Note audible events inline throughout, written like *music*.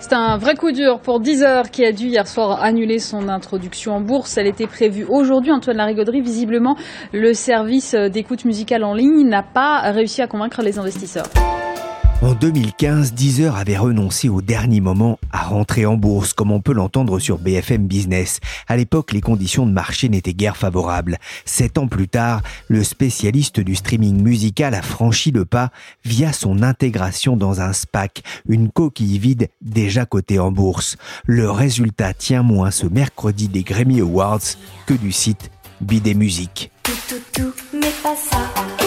C'est un vrai coup dur pour Deezer qui a dû hier soir annuler son introduction en bourse. Elle était prévue aujourd'hui. Antoine Larigauderie, visiblement, le service d'écoute musicale en ligne n'a pas réussi à convaincre les investisseurs. En 2015, Deezer avait renoncé au dernier moment à rentrer en bourse, comme on peut l'entendre sur BFM Business. À l'époque, les conditions de marché n'étaient guère favorables. Sept ans plus tard, le spécialiste du streaming musical a franchi le pas via son intégration dans un SPAC, une coquille vide déjà cotée en bourse. Le résultat tient moins ce mercredi des Grammy Awards que du site Bidet ça.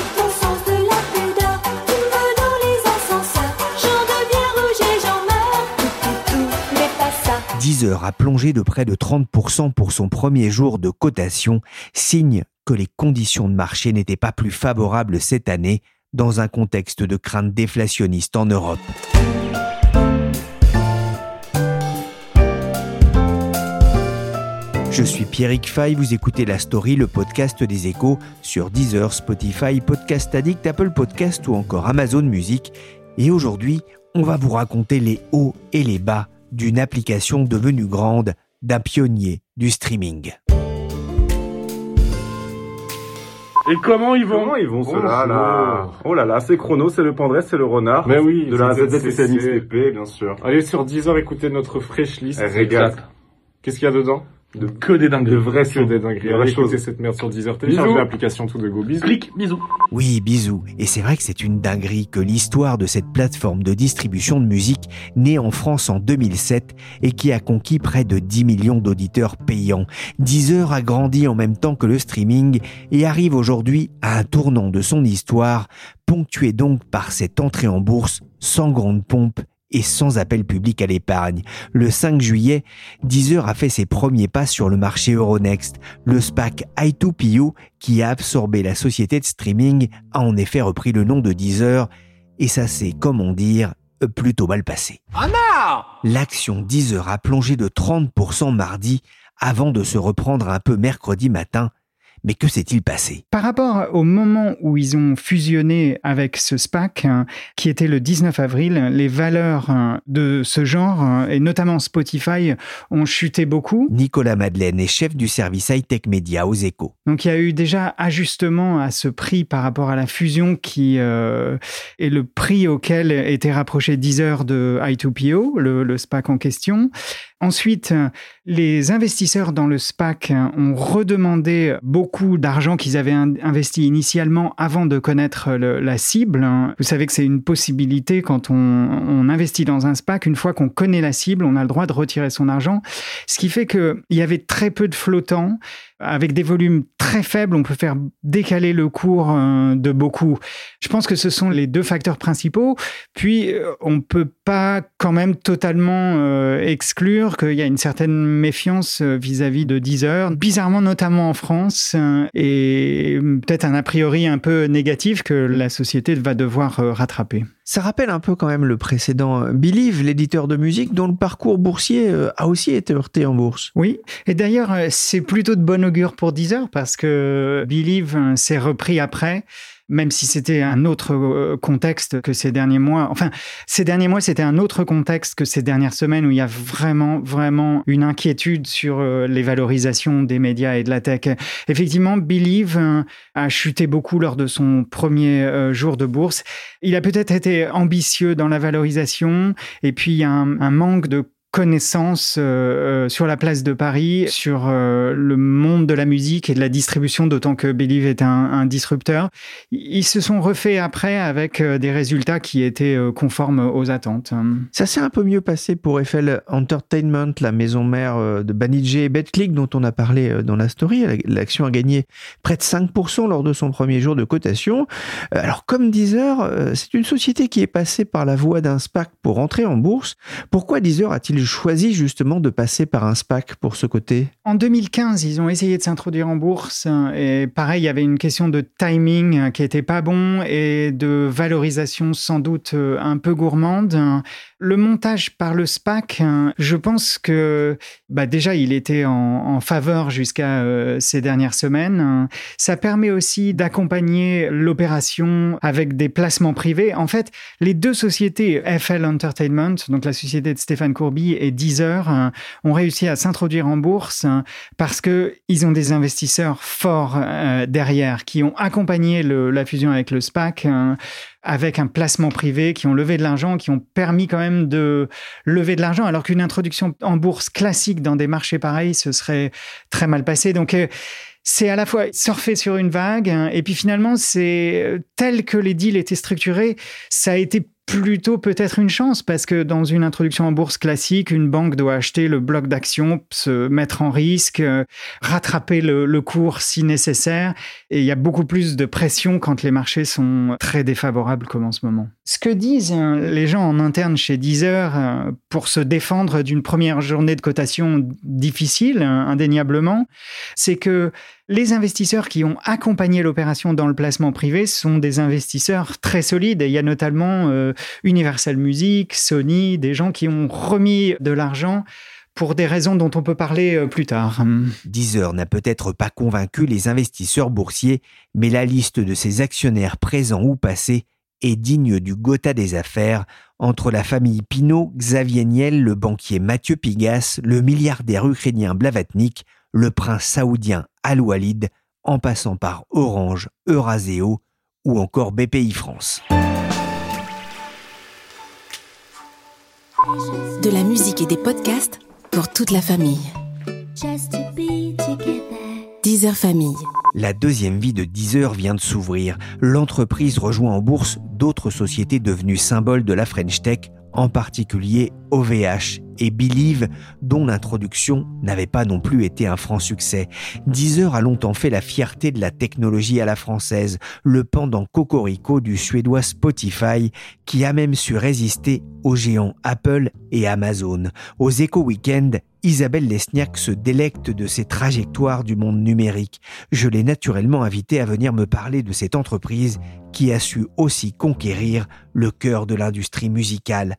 Deezer a plongé de près de 30% pour son premier jour de cotation, signe que les conditions de marché n'étaient pas plus favorables cette année dans un contexte de crainte déflationniste en Europe. Je suis Pierrick Fay, vous écoutez La Story, le podcast des échos sur Deezer, Spotify, Podcast Addict, Apple Podcast ou encore Amazon Music. Et aujourd'hui, on va vous raconter les hauts et les bas d'une application devenue grande, d'un pionnier du streaming. Et comment ils vont Comment ils vont ceux-là là Oh là là, c'est Chrono, c'est le Pandresse, c'est le Renard. Mais oui, de la ZZCNXPP, bien sûr. Allez sur Deezer, écoutez notre fresh list. Elle régale. Qu'est-ce qu'il y a dedans? De- Que des dingueries. de vraies Que des dingueries. De vraies Allez écouter choses. cette merde sur Deezer. Téléchargez l'application tout de go. Bisous. Clic, bisous. Oui, bisous. Et c'est vrai que c'est une dinguerie que l'histoire de cette plateforme de distribution de musique née en France en 2007 et qui a conquis près de 10 millions d'auditeurs payants. Deezer a grandi en même temps que le streaming et arrive aujourd'hui à un tournant de son histoire, ponctué donc par cette entrée en bourse sans grande pompe et sans appel public à l'épargne. Le 5 juillet, Deezer a fait ses premiers pas sur le marché Euronext. Le SPAC i2PO, qui a absorbé la société de streaming, a en effet repris le nom de Deezer, et ça s'est, comment dire, plutôt mal passé. L'action Deezer a plongé de 30% mardi avant de se reprendre un peu mercredi matin. Mais que s'est-il passé? Par rapport au moment où ils ont fusionné avec ce SPAC, hein, qui était le 19 avril, les valeurs hein, de ce genre, hein, et notamment Spotify, ont chuté beaucoup. Nicolas Madeleine est chef du service high-tech média aux échos. Donc il y a eu déjà ajustement à ce prix par rapport à la fusion qui euh, est le prix auquel était rapproché Deezer de I2PO, le, le SPAC en question. Ensuite, les investisseurs dans le SPAC ont redemandé beaucoup d'argent qu'ils avaient in- investi initialement avant de connaître la cible. Vous savez que c'est une possibilité quand on, on investit dans un SPAC. Une fois qu'on connaît la cible, on a le droit de retirer son argent. Ce qui fait qu'il y avait très peu de flottants. Avec des volumes très faibles, on peut faire décaler le cours euh, de beaucoup. Je pense que ce sont les deux facteurs principaux. Puis, euh, on ne peut pas quand même totalement euh, exclure qu'il y a une certaine méfiance vis-à-vis de Deezer, bizarrement notamment en France, et peut-être un a priori un peu négatif que la société va devoir rattraper. Ça rappelle un peu quand même le précédent euh, Believe, l'éditeur de musique, dont le parcours boursier euh, a aussi été heurté en bourse. Oui, et d'ailleurs, euh, c'est plutôt de bon augure pour Deezer parce que Believe s'est repris après, même si c'était un autre euh, contexte que ces derniers mois. Enfin, ces derniers mois, c'était un autre contexte que ces dernières semaines où il y a vraiment, vraiment une inquiétude sur euh, les valorisations des médias et de la tech. Effectivement, Believe euh, a chuté beaucoup lors de son premier euh, jour de bourse. Il a peut-être été ambitieux dans la valorisation et puis il y a un, un manque de connaissance euh, euh, sur la place de Paris, sur euh, le monde de la musique et de la distribution, d'autant que Believe est un, disrupteur. Ils se sont refaits après avec des résultats qui étaient conformes aux attentes. Ça s'est un peu mieux passé pour Eiffel Entertainment, la maison mère de Banijé et BetClick dont on a parlé dans la story. L'action a gagné près de 5% lors de son premier jour de cotation. Alors comme Deezer, c'est une société qui est passée par la voie d'un SPAC pour entrer en bourse. Pourquoi Deezer a-t-il choisi justement de passer par un SPAC pour ce côté En 2015, ils ont essayé de s'introduire en bourse hein, et pareil, il y avait une question de timing hein, qui était pas bon et de valorisation sans doute euh, un peu gourmande. Le montage par le SPAC, hein, je pense que bah déjà il était en, faveur jusqu'à euh, ces dernières semaines. hein. Ça permet aussi d'accompagner l'opération avec des placements privés. En fait, les deux sociétés, FL Entertainment, donc la société de Stéphane Courby, et Deezer, hein, ont réussi à s'introduire en bourse parce que ils ont des investisseurs forts euh, derrière qui ont accompagné la fusion avec le SPAC. Avec un placement privé, qui ont levé de l'argent, qui ont permis quand même de lever de l'argent, alors qu'une introduction en bourse classique dans des marchés pareils, ce serait très mal passé. Donc, euh, c'est à la fois surfer sur une vague, hein, et puis finalement, c'est euh, tel que les deals étaient structurés, ça a été plutôt peut-être une chance parce que dans une introduction en bourse classique, une banque doit acheter le bloc d'actions, se mettre en risque, euh, rattraper le, le cours si nécessaire. Et il y a beaucoup plus de pression quand les marchés sont très défavorables comme en ce moment. Ce que disent euh, les gens en interne chez Deezer euh, pour se défendre d'une première journée de cotation difficile, indéniablement, c'est que les investisseurs qui ont accompagné l'opération dans le placement privé sont des investisseurs très solides. Il y a notamment euh, Universal Music, Sony, des gens qui ont remis de l'argent pour des raisons dont on peut parler euh, plus tard. Deezer n'a peut-être pas convaincu les investisseurs boursiers, mais la liste de ses actionnaires présents ou passés est digne du Gotha des affaires entre la famille Pinault, Xavier Niel, le banquier Mathieu Pigas, le milliardaire ukrainien Blavatnik, le prince saoudien Al-Walid, en passant par Orange, Euraseo ou encore BPI France. De la musique et des podcasts pour toute la famille. Just to be together. Deezer Famille. La deuxième vie de Deezer vient de s'ouvrir. L'entreprise rejoint en bourse d'autres sociétés devenues symboles de la French Tech, en particulier OVH et Believe, dont l'introduction n'avait pas non plus été un franc succès. Deezer a longtemps fait la fierté de la technologie à la française, le pendant cocorico du suédois Spotify, qui a même su résister aux géants Apple et Amazon. Aux Eco Weekend, Isabelle Lesniak se délecte de ces trajectoires du monde numérique. Je l'ai naturellement invitée à venir me parler de cette entreprise qui a su aussi conquérir le cœur de l'industrie musicale.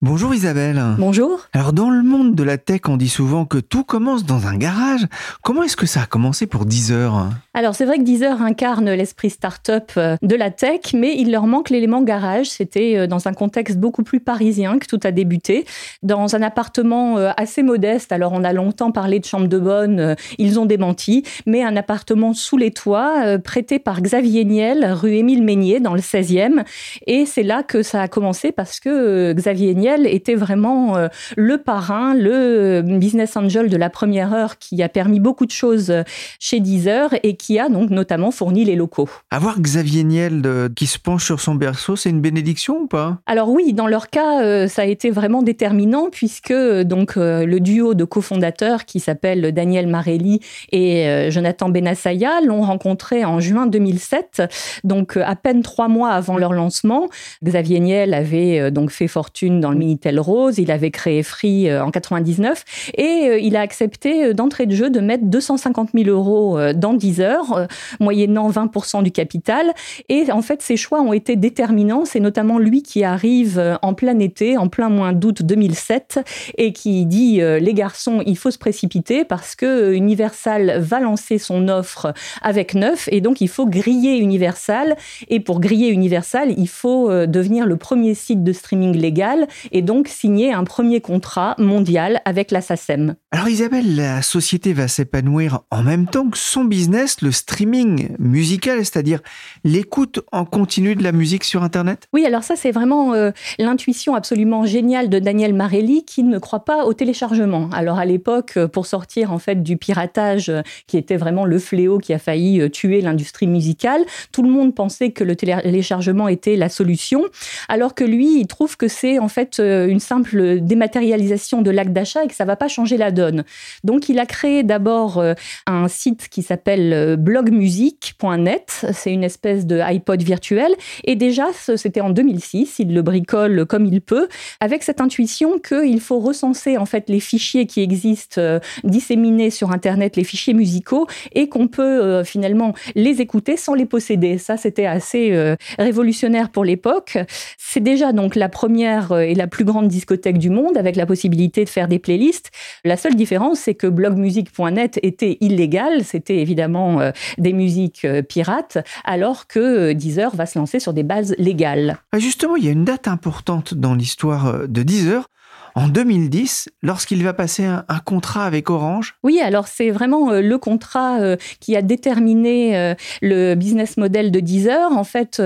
Bonjour Isabelle. Bonjour. Alors dans le monde de la tech, on dit souvent que tout commence dans un garage. Comment est-ce que ça a commencé pour Deezer Alors c'est vrai que Deezer incarne l'esprit start-up euh, de la tech, mais il leur manque l'élément garage. C'était euh, dans un contexte beaucoup plus parisien que tout a débuté, dans un appartement euh, assez modeste. Alors on a longtemps parlé de chambre de bonne, ils ont démenti, mais un appartement sous les toits prêté par Xavier Niel, rue Émile Meignier, dans le 16e. Et c'est là que ça a commencé parce que Xavier Niel était vraiment le parrain, le business angel de la première heure qui a permis beaucoup de choses chez Deezer et qui a donc notamment fourni les locaux. Avoir Xavier Niel de- qui se penche sur son berceau, c'est une bénédiction ou pas? Alors oui, dans leur cas, euh, ça a été vraiment déterminant puisque euh, donc euh, le duo de cofondateurs qui s'appelle Daniel Marelli et euh, Jonathan Benassaya l'ont rencontré en juin 2007, donc à peine trois mois avant leur lancement. Xavier Niel avait donc fait fortune dans le Minitel Rose, il avait créé Free en 99 et il a accepté d'entrée de jeu de mettre 250 000 euros dans Deezer, euh, moyennant 20% du capital. Et en fait, ces choix ont été déterminants. C'est notamment lui qui arrive euh, en plein été, en plein mois d'août 2007, et qui dit euh, les garçons, il faut se précipiter parce que Universal va lancer son offre avec neuf, et donc il faut griller Universal. Et pour griller Universal, il faut devenir le premier site de streaming légal et donc signer un premier contrat mondial avec la SACEM. Alors Isabelle, la société va s'épanouir en même temps que son business, le streaming musical, c'est-à-dire l'écoute en continu de la musique sur Internet? Oui, alors ça c'est vraiment euh, l'intuition absolument géniale de Daniel Marelli qui ne croit pas au téléchargement. Alors à l'époque, euh, pour sortir en fait du piratage euh, qui était vraiment le fléau qui a failli tuer l'industrie musicale, tout le monde pensait que le téléchargement était la solution, alors que lui, il trouve que c'est en fait une simple dématérialisation de l'acte d'achat et que ça va pas changer la donne. Donc il a créé d'abord un site qui s'appelle blogmusic.net, c'est une espèce de iPod virtuel et déjà c'était en 2006, il le bricole comme il peut avec cette intuition qu'il faut recenser en fait les fichiers qui existent euh, disséminés sur internet, les fichiers musicaux et qu'on peut euh, finalement les écouter sans les posséder. Ça c'était assez euh, révolutionnaire pour l'époque. C'est déjà donc la première et la plus grande discothèque du monde avec la possibilité de faire des playlists. La seule différence c'est que blogmusic.net était illégal, c'était évidemment des musiques pirates alors que Deezer va se lancer sur des bases légales. Ah, justement, il y a une date importante dans l'histoire de Deezer en 2010 lorsqu'il va passer un, contrat avec Orange Oui, alors c'est vraiment euh, le contrat euh, qui a déterminé euh, le business model de Deezer. En fait,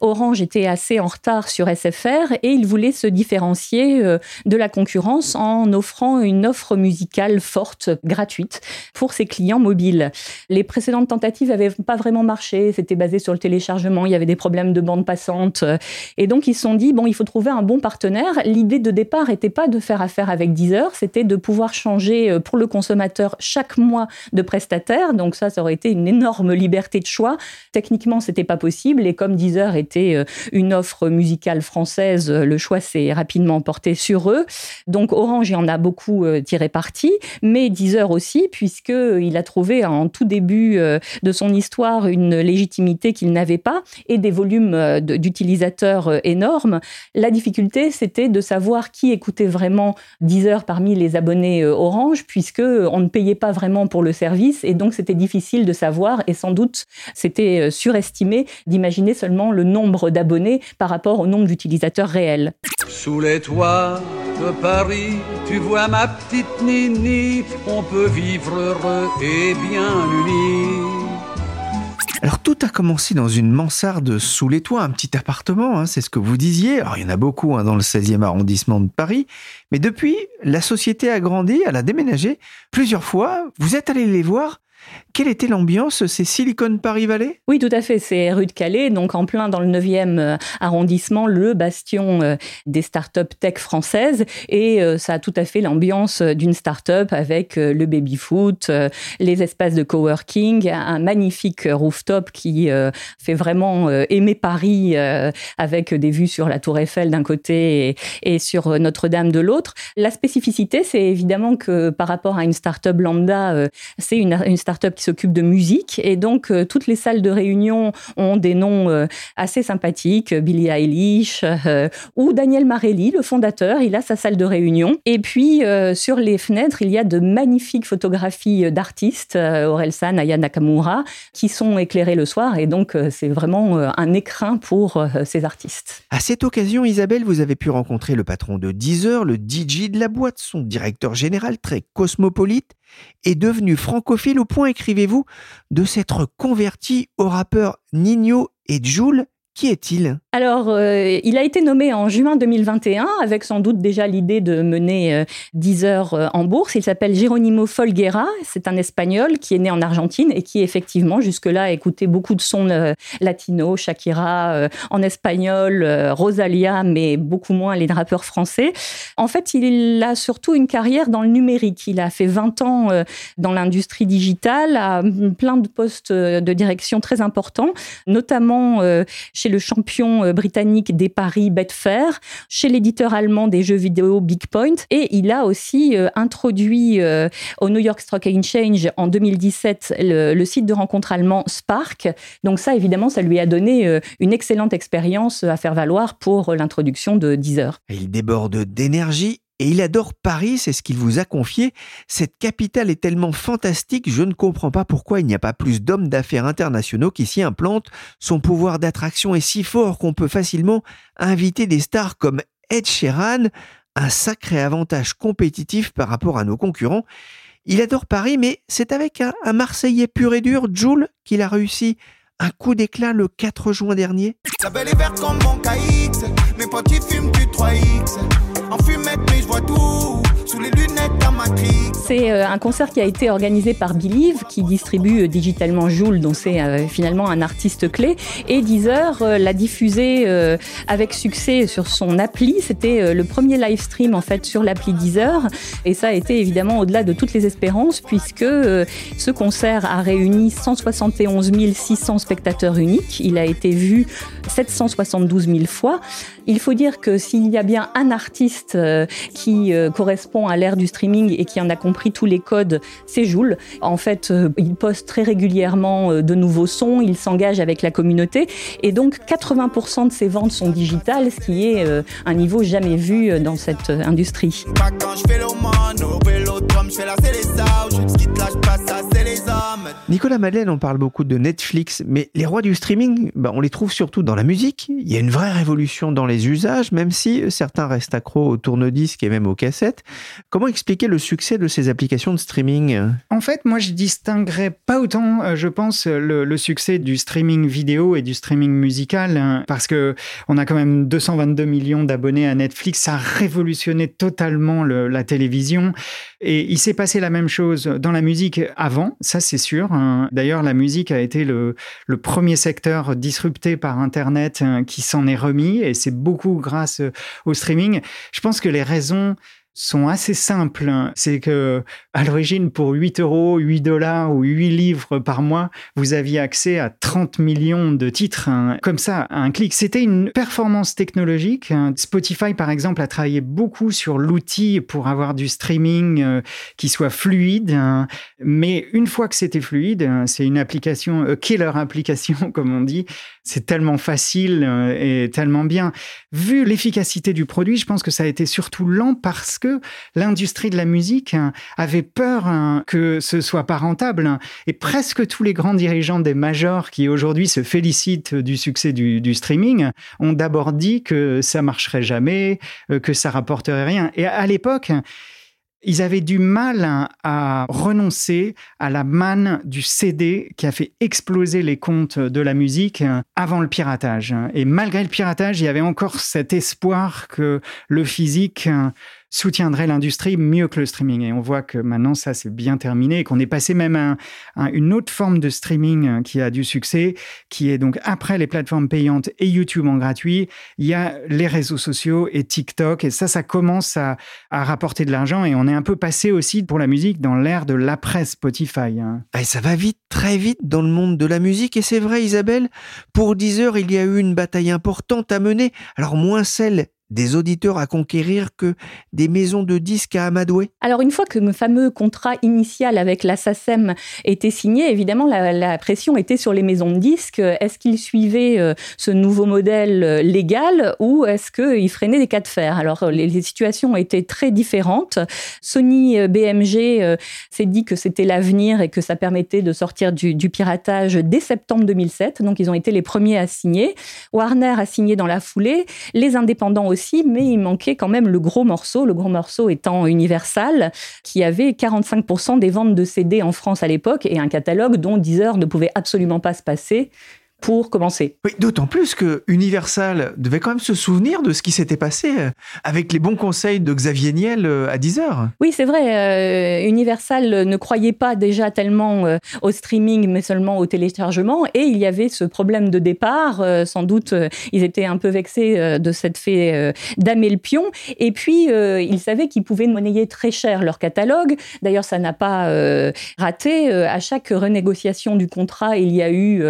Orange était assez en retard sur SFR et il voulait se différencier de la concurrence en offrant une offre musicale forte, gratuite, pour ses clients mobiles. Les précédentes tentatives n'avaient pas vraiment marché, c'était basé sur le téléchargement, il y avait des problèmes de bande passante. Et donc ils se sont dit, bon, il faut trouver un bon partenaire. L'idée de départ était pas de faire affaire avec Deezer, c'était de pouvoir changer euh, pour le consommateur chaque mois de prestataire. Donc ça, ça aurait été une énorme liberté de choix. Techniquement, c'était pas possible. Et comme Deezer était euh, une offre musicale française, euh, le choix s'est rapidement porté sur eux. Donc Orange y en a beaucoup tiré parti, mais Deezer aussi, puisqu'il a trouvé en tout début de son histoire une légitimité qu'il n'avait pas et des volumes d'utilisateurs énormes. La difficulté, c'était de savoir qui écoutait vraiment 10 heures parmi les abonnés euh, Orange, puisque on ne payait pas vraiment pour le service, et donc c'était difficile de savoir, et sans doute c'était euh, surestimé d'imaginer seulement le nombre d'abonnés par rapport au nombre d'utilisateurs réels. Sous les toits de Paris, tu vois ma petite Nini, on peut vivre heureux et bien unis. Alors tout a commencé dans une mansarde sous les toits, un petit appartement, hein, c'est ce que vous disiez. Alors il y en a beaucoup hein, dans le 16e arrondissement de Paris, mais depuis, la société a grandi, elle a déménagé plusieurs fois. Vous êtes allé les voir quelle était l'ambiance? C'est Silicon Paris Valley? Oui, tout à fait. C'est rue de Calais, donc en plein dans le 9e euh, arrondissement, le bastion euh, des startups tech françaises. Et euh, ça a tout à fait l'ambiance d'une startup avec le baby-foot, les espaces de coworking, un magnifique rooftop qui fait vraiment aimer Paris avec des vues sur la Tour Eiffel d'un côté et, sur Notre-Dame de l'autre. La spécificité, c'est évidemment que par rapport à une startup lambda, c'est une, une startup qui s'occupe de musique. Et donc, euh, toutes les salles de réunion ont des noms euh, assez sympathiques. Billie Eilish euh, ou Daniel Marelli, le fondateur, il a sa salle de réunion. Et puis, sur les fenêtres, il y a de magnifiques photographies d'artistes, Orelsan, Aya Nakamura, qui sont éclairées le soir. Et donc, c'est vraiment un écrin pour ces artistes. À cette occasion, Isabelle, vous avez pu rencontrer le patron de Deezer, le DJ de la boîte, son directeur général très cosmopolite, est devenu francophile au point, écrivez-vous, de s'être converti au rappeur Nino et Joule qui est-il? Alors, euh, il a été nommé en juin 2021, avec sans doute déjà l'idée de mener 10 euh, heures euh, en bourse. Il s'appelle Geronimo Folguera, c'est un Espagnol qui est né en Argentine et qui, effectivement, jusque-là, a écouté beaucoup de sons latino, Shakira en espagnol, Rosalia, mais beaucoup moins les rappeurs français. En fait, il a surtout une carrière dans le numérique. Il a fait 20 ans dans l'industrie digitale, à plein de postes de direction très importants, notamment chez le champion euh, britannique des paris Betfair, chez l'éditeur allemand des jeux vidéo Big Point, et il a aussi euh, introduit euh, au New York Stock Exchange en 2017 le, site de rencontre allemand Spark. Donc ça, évidemment, ça lui a donné une excellente expérience à faire valoir pour l'introduction de Deezer. Il déborde d'énergie et il adore Paris, c'est ce qu'il vous a confié. Cette capitale est tellement fantastique, je ne comprends pas pourquoi il n'y a pas plus d'hommes d'affaires internationaux qui s'y implantent. Son pouvoir d'attraction est si fort qu'on peut facilement inviter des stars comme Ed Sheeran, un sacré avantage compétitif par rapport à nos concurrents. Il adore Paris, mais c'est avec un, Marseillais pur et dur, Jules, qu'il a réussi un coup d'éclat le 4 juin dernier. La belle est verte comme mon KX. Mes potes ils fument du 3X. En fumette, mais je vois tout. Sous les lunettes. C'est euh, un concert qui a été organisé par Believe, qui distribue euh, digitalement Joule, dont c'est euh, finalement un artiste clé. Et Deezer l'a diffusé avec succès sur son appli. C'était le premier live stream en fait sur l'appli Deezer. Et ça a été évidemment au-delà de toutes les espérances, puisque ce concert a réuni 171 600 spectateurs uniques. Il a été vu 772 000 fois. Il faut dire que s'il y a bien un artiste qui euh, à l'ère du streaming et qui en a compris tous les codes, c'est Joule. En fait, euh, il poste très régulièrement euh, de nouveaux sons, il s'engage avec la communauté et donc 80% de ses ventes sont digitales, ce qui est euh, un niveau jamais vu dans cette industrie. Nicolas Madeleine, on parle beaucoup de Netflix, mais les rois du streaming, bah, on les trouve surtout dans la musique. Il y a une vraie révolution dans les usages, même si certains restent accros au tourne-disque et même aux cassettes. Comment expliquer le succès de ces applications de streaming? En fait, moi, je distinguerais pas autant, euh, je pense, le, le succès du streaming vidéo et du streaming musical, hein, parce que on a quand même 222 millions d'abonnés à Netflix. Ça a révolutionné totalement le- la télévision. Et il s'est passé la même chose dans la musique avant, ça c'est hein. D'ailleurs, la musique a été le, le premier secteur disrupté par Internet hein, qui s'en est remis, et c'est beaucoup grâce euh, au streaming. Je pense que les raisons sont assez simples. C'est que, à l'origine, pour 8 euros, 8 dollars ou 8 livres par mois, vous aviez accès à 30 millions de titres, hein, comme ça, un clic. C'était une performance technologique. hein. Spotify, par exemple, a travaillé beaucoup sur l'outil pour avoir du streaming euh, qui soit fluide. hein. Mais une fois que c'était fluide, hein, c'est une application, euh, killer application, *laughs* comme on dit. C'est tellement facile euh, et tellement bien. Vu l'efficacité du produit, je pense que ça a été surtout lent parce l'industrie de la musique hein, avait peur hein, que ce soit pas rentable. hein. Et presque tous les grands dirigeants des majors qui aujourd'hui se félicitent du succès du, du streaming ont d'abord dit que ça marcherait jamais, euh, que ça rapporterait rien. Et à, l'époque, ils avaient du mal à renoncer à la manne du CD qui a fait exploser les comptes de la musique avant le piratage. Et malgré le piratage, il y avait encore cet espoir que le physique soutiendrait l'industrie mieux que le streaming. Et on voit que maintenant, ça, c'est bien terminé et qu'on est passé même à, un- à une autre forme de streaming hein, qui a du succès, qui est donc après les plateformes payantes et YouTube en gratuit, il y a les réseaux sociaux et TikTok. Et ça, ça commence à, à rapporter de l'argent. Et on est un peu passé aussi pour la musique dans l'ère de l'après Spotify. hein. Et ça va vite, très vite dans le monde de la musique. Et c'est vrai, Isabelle, pour Deezer, il y a eu une bataille importante à mener. Alors moins celle des auditeurs à conquérir que des maisons de disques à amadouer. Alors une fois que le fameux contrat initial avec la SACEM était signé, évidemment la, pression était sur les maisons de disques. Est-ce qu'ils suivaient euh, ce nouveau modèle euh, légal ou est-ce qu'ils freinaient des cas de fer? Alors euh, les, situations étaient très différentes. Sony BMG s'est dit que c'était l'avenir et que ça permettait de sortir du piratage dès septembre 2007. Donc ils ont été les premiers à signer. Warner a signé dans la foulée, les indépendants aussi, mais il manquait quand même le gros morceau, le gros morceau étant Universal, qui avait 45% des ventes de CD en France à l'époque et un catalogue dont Deezer ne pouvait absolument pas se passer pour commencer. Oui, d'autant plus que Universal devait quand même se souvenir de ce qui s'était passé euh, avec les bons conseils de Xavier Niel euh, à 10 heures. Oui, c'est vrai. euh, Universal ne croyait pas déjà tellement euh, au streaming, mais seulement au téléchargement. Et il y avait ce problème de départ. euh, sans doute, ils étaient un peu vexés de cette euh, damer le pion. Et puis, ils savaient qu'ils pouvaient monnayer très cher leur catalogue. D'ailleurs, ça n'a pas raté. À chaque renégociation du contrat, il y a eu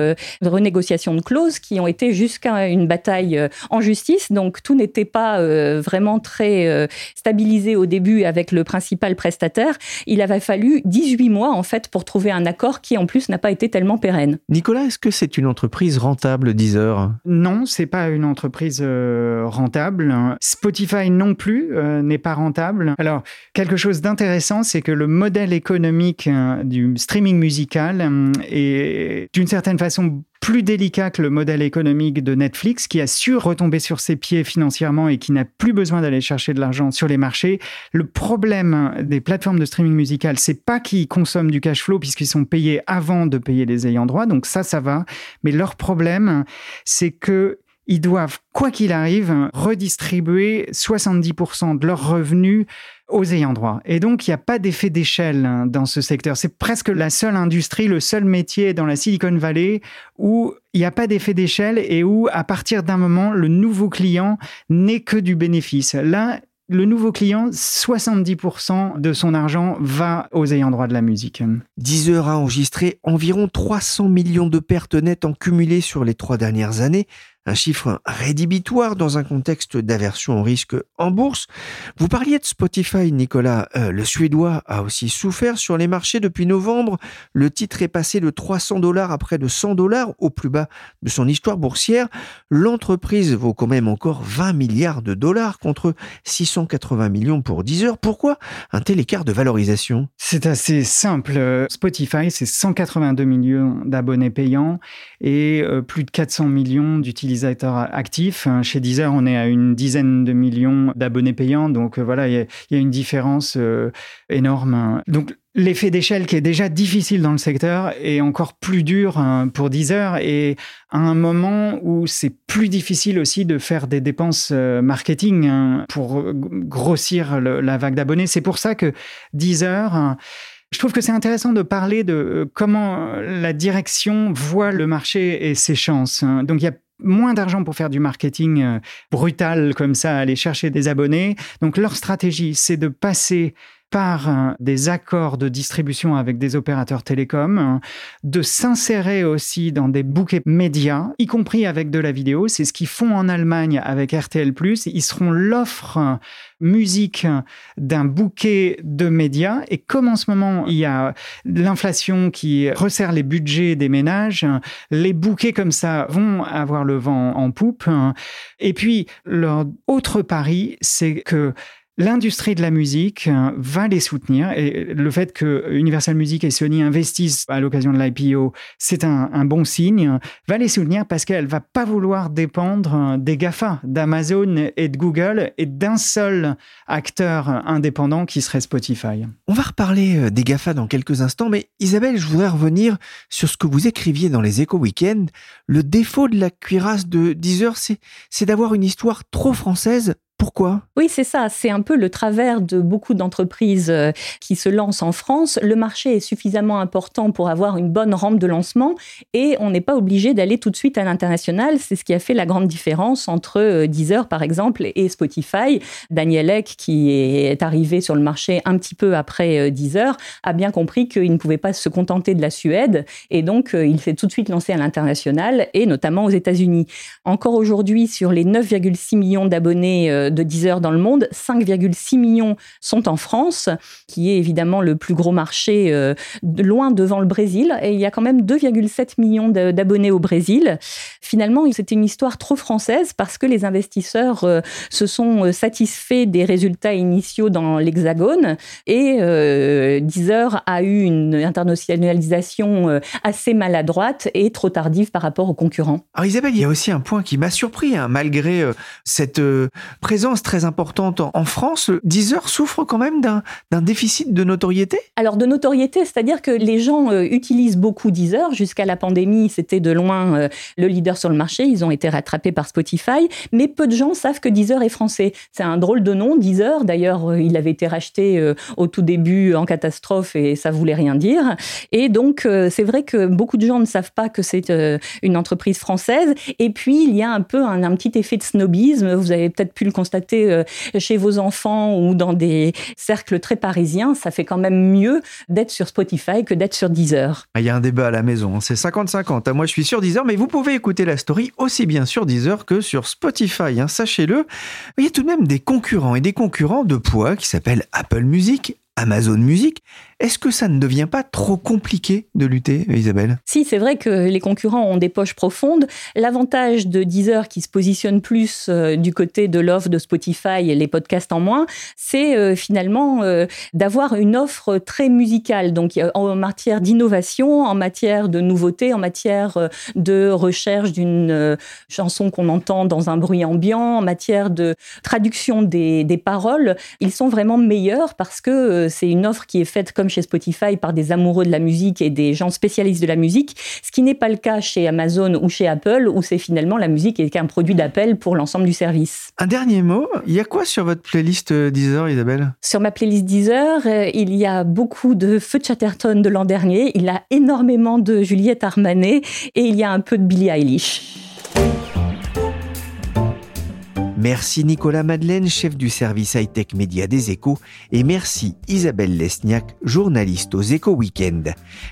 une de clauses qui ont été jusqu'à une bataille euh, en justice. Donc, tout n'était pas euh, vraiment très euh, stabilisé au début avec le principal prestataire. Il avait fallu 18 mois, en fait, pour trouver un accord qui, en plus, n'a pas été tellement pérenne. Nicolas, est-ce que c'est une entreprise rentable, Deezer? Non, c'est pas une entreprise euh, rentable. Spotify non plus euh, n'est pas rentable. Alors, quelque chose d'intéressant, c'est que le modèle économique euh, du streaming musical euh, est d'une certaine façon plus délicat que le modèle économique de Netflix, qui a su retomber sur ses pieds financièrement et qui n'a plus besoin d'aller chercher de l'argent sur les marchés. Le problème des plateformes de streaming musical, c'est pas qu'ils consomment du cash flow puisqu'ils sont payés avant de payer les ayants droit. Donc ça, ça va. Mais leur problème, c'est que ils doivent, quoi qu'il arrive, redistribuer 70% de leurs revenus aux ayants droit. Et donc, il n'y a pas d'effet d'échelle hein, dans ce secteur. C'est presque la seule industrie, le seul métier dans la Silicon Valley où il n'y a pas d'effet d'échelle et où, à partir d'un moment, le nouveau client n'est que du bénéfice. Là, le nouveau client, 70% de son argent va aux ayants droit de la musique. Deezer a enregistré environ 300 millions de pertes nettes en cumulé sur les trois dernières années un chiffre rédhibitoire dans un contexte d'aversion au risque en bourse. Vous parliez de Spotify, Nicolas. Euh, le Suédois a aussi souffert sur les marchés depuis novembre. Le titre est passé de 300 dollars à près de 100 dollars au plus bas de son histoire boursière. L'entreprise vaut quand même encore 20 milliards de dollars contre 680 millions pour Deezer. Pourquoi un tel écart de valorisation? C'est assez simple. Spotify, c'est 182 millions d'abonnés payants et euh, plus de 400 millions d'utilisateurs actifs. Chez Deezer, on est à une dizaine de millions d'abonnés payants, donc euh, voilà, il y, a une différence euh, énorme. Donc L'effet d'échelle qui est déjà difficile dans le secteur est encore plus dur hein, pour Deezer et à un moment où c'est plus difficile aussi de faire des dépenses euh, marketing hein, pour grossir la vague d'abonnés. C'est pour ça que Deezer hein, je trouve que c'est intéressant de parler de comment la direction voit le marché et ses chances. Donc il y a moins d'argent pour faire du marketing euh, brutal comme ça, aller chercher des abonnés. Donc leur stratégie, c'est de passer par euh, des accords de distribution avec des opérateurs télécoms, hein, de s'insérer aussi dans des bouquets médias, y compris avec de la vidéo. C'est ce qu'ils font en Allemagne avec RTL+. Ils seront l'offre musique d'un bouquet de médias. Et comme en ce moment, il y a l'inflation qui resserre les budgets des ménages, les bouquets comme ça vont avoir le vent en poupe. Et puis, leur autre pari, c'est que L'industrie de la musique euh, va les soutenir et le fait que Universal Music et Sony investissent à l'occasion de l'IPO, c'est un, bon signe, va les soutenir parce qu'elle va pas vouloir dépendre euh, des GAFA, d'Amazon et de Google et d'un seul acteur indépendant qui serait Spotify. On va reparler euh, des GAFA dans quelques instants, mais Isabelle, je voudrais revenir sur ce que vous écriviez dans les Échos Weekend. Le défaut de la cuirasse de Deezer, c'est d'avoir une histoire trop française Oui, c'est ça. C'est un peu le travers de beaucoup d'entreprises euh, qui se lancent en France. Le marché est suffisamment important pour avoir une bonne rampe de lancement et on n'est pas obligé d'aller tout de suite à l'international. C'est ce qui a fait la grande différence entre euh, Deezer, par exemple, et Spotify. Daniel Ek, qui est arrivé sur le marché un petit peu après euh, Deezer, a bien compris qu'il ne pouvait pas se contenter de la Suède et donc il s'est tout de suite lancé à l'international et notamment aux États-Unis. Encore aujourd'hui, sur les 9,6 millions d'abonnés de 10 heures dans le monde, 5,6 millions sont en France, qui est évidemment le plus gros marché, euh, loin devant le Brésil. Et il y a quand même 2,7 millions d'abonnés au Brésil. Finalement, c'était une histoire trop française parce que les investisseurs euh, se sont euh, satisfaits des résultats initiaux dans l'Hexagone et Deezer a eu une internationalisation assez maladroite et trop tardive par rapport aux concurrents. Alors Isabelle, il y a aussi un point qui m'a surpris, hein, malgré cette présence très importante en France, Deezer souffre quand même d'un déficit de notoriété? Alors de notoriété, c'est-à-dire que les gens euh, utilisent beaucoup Deezer. Jusqu'à la pandémie, c'était de loin euh, le leader sur le marché. Ils ont été rattrapés par Spotify. Mais peu de gens savent que Deezer est français. C'est un drôle de nom, Deezer. D'ailleurs, euh, il avait été racheté au tout début en catastrophe et ça voulait rien dire. Et donc, c'est vrai que beaucoup de gens ne savent pas que c'est une entreprise française. Et puis, il y a un peu un, un petit effet de snobisme. Vous avez peut-être pu le constater euh, chez vos enfants ou dans des cercles très parisiens, ça fait quand même mieux d'être sur Spotify que d'être sur Deezer. Ah, il y a un débat à la maison, hein. c'est 50-50. Moi, je suis sur Deezer, mais vous pouvez écouter la story aussi bien sur Deezer que sur Spotify, hein. sachez-le. Il y a tout de même des concurrents et des concurrents de poids qui s'appellent Apple Music, Amazon Music. Est-ce que ça ne devient pas trop compliqué de lutter, Isabelle? Si, c'est vrai que les concurrents ont des poches profondes. L'avantage de Deezer, qui se positionne plus euh, du côté de l'offre de Spotify et les podcasts en moins, c'est euh, finalement euh, d'avoir une offre très musicale. Donc, en matière d'innovation, en matière de nouveauté, en matière de recherche d'une chanson qu'on entend dans un bruit ambiant, en matière de traduction des, des paroles, ils sont vraiment meilleurs parce que c'est une offre qui est faite comme chez Spotify par des amoureux de la musique et des gens spécialistes de la musique, ce qui n'est pas le cas chez Amazon ou chez Apple, où c'est finalement la musique est qu'un produit d'appel pour l'ensemble du service. Un dernier mot, il y a quoi sur votre playlist euh, Deezer, Isabelle? Sur ma playlist Deezer, euh, il y a beaucoup de Feu Chatterton de l'an dernier, il y a énormément de Juliette Armanet et il y a un peu de Billie Eilish. Merci Nicolas Madeleine, chef du service high-tech média des échos, et merci Isabelle Lesniak, journaliste aux échos week-end.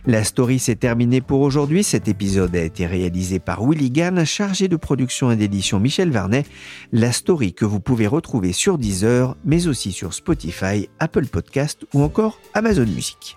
La story s'est terminée pour aujourd'hui. Cet épisode a été réalisé par Willy Gann, chargé de production et d'édition Michel Varnet. La story que vous pouvez retrouver sur Deezer, mais aussi sur Spotify, Apple Podcast ou encore Amazon Music.